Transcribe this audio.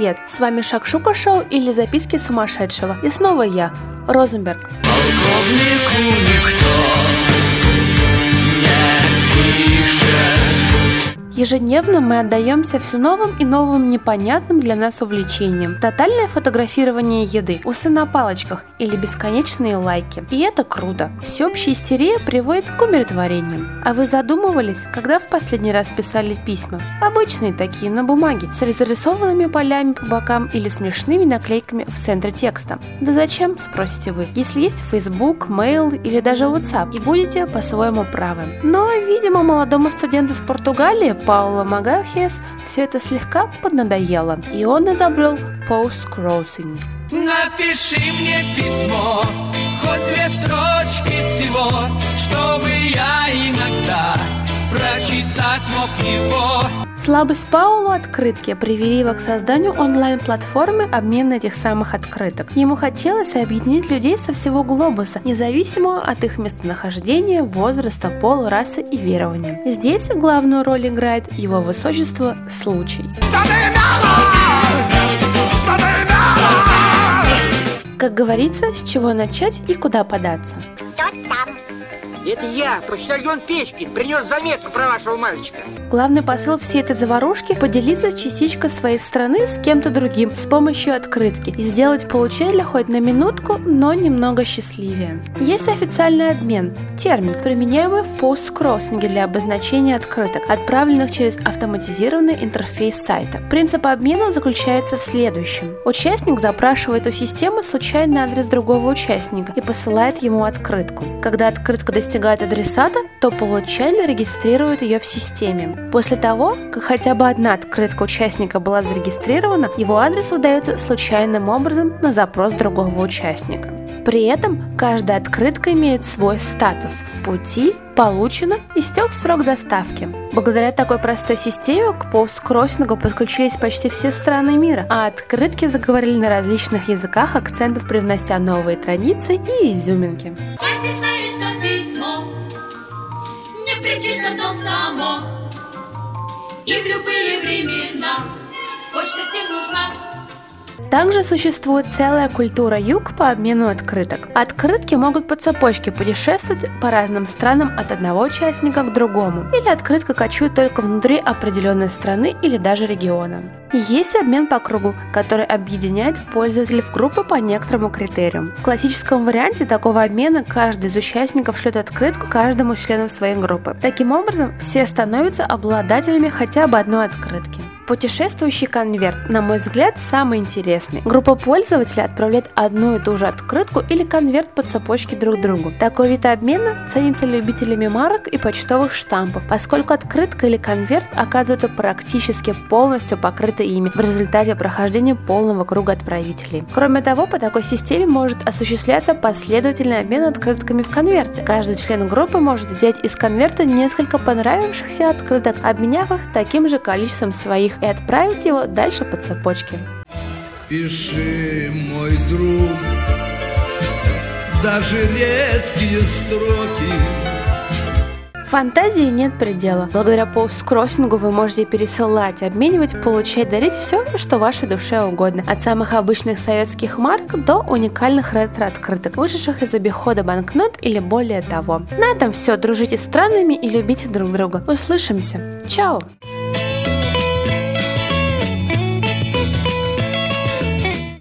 привет! С вами Шакшука Шоу или Записки сумасшедшего. И снова я, Розенберг. Полковнику никто Ежедневно мы отдаемся все новым и новым непонятным для нас увлечениям. Тотальное фотографирование еды, усы на палочках или бесконечные лайки. И это круто. Всеобщая истерия приводит к умиротворениям. А вы задумывались, когда в последний раз писали письма? Обычные такие, на бумаге, с разрисованными полями по бокам или смешными наклейками в центре текста. Да зачем, спросите вы, если есть Facebook, Mail или даже WhatsApp, и будете по-своему правы. Но, видимо, молодому студенту с Португалии Паула Магахес все это слегка поднадоело, и он изобрел пост-кроссинг. Напиши мне письмо, хоть две строчки всего, чтобы я иногда прочитать мог его. Слабость Паула открытки привели его к созданию онлайн-платформы обмена этих самых открыток. Ему хотелось объединить людей со всего глобуса, независимо от их местонахождения, возраста, пола, расы и верования. Здесь главную роль играет его высочество случай. Как говорится, с чего начать и куда податься. Это я, почтальон Печкин, принес заметку про вашего мальчика. Главный посыл всей этой заварушки – поделиться частичкой своей страны с кем-то другим с помощью открытки и сделать получателя хоть на минутку, но немного счастливее. Есть официальный обмен – термин, применяемый в посткроссинге для обозначения открыток, отправленных через автоматизированный интерфейс сайта. Принцип обмена заключается в следующем. Участник запрашивает у системы случайный адрес другого участника и посылает ему открытку. Когда открытка достигает достигает адресата, то получатель регистрирует ее в системе. После того, как хотя бы одна открытка участника была зарегистрирована, его адрес выдается случайным образом на запрос другого участника. При этом каждая открытка имеет свой статус в пути, получено, истек срок доставки. Благодаря такой простой системе к посткроссингу подключились почти все страны мира, а открытки заговорили на различных языках, акцентов привнося новые традиции и изюминки. Каждый причится в дом само. И в любые времена почта всем нужна. Также существует целая культура юг по обмену открыток. Открытки могут по цепочке путешествовать по разным странам от одного участника к другому. Или открытка кочует только внутри определенной страны или даже региона. Есть обмен по кругу, который объединяет пользователей в группы по некоторому критерию. В классическом варианте такого обмена каждый из участников шлет открытку каждому члену своей группы. Таким образом, все становятся обладателями хотя бы одной открытки. Путешествующий конверт, на мой взгляд, самый интересный. Группа пользователей отправляет одну и ту же открытку или конверт по цепочке друг другу. Такой вид обмена ценится любителями марок и почтовых штампов, поскольку открытка или конверт оказываются практически полностью покрыты ими в результате прохождения полного круга отправителей. Кроме того, по такой системе может осуществляться последовательный обмен открытками в конверте. Каждый член группы может взять из конверта несколько понравившихся открыток, обменяв их таким же количеством своих и отправить его дальше по цепочке. Пиши, мой друг, даже редкие строки Фантазии нет предела. Благодаря посткроссингу вы можете пересылать, обменивать, получать, дарить все, что вашей душе угодно. От самых обычных советских марок до уникальных ретро-открыток, вышедших из обихода банкнот или более того. На этом все. Дружите с странами и любите друг друга. Услышимся. Чао!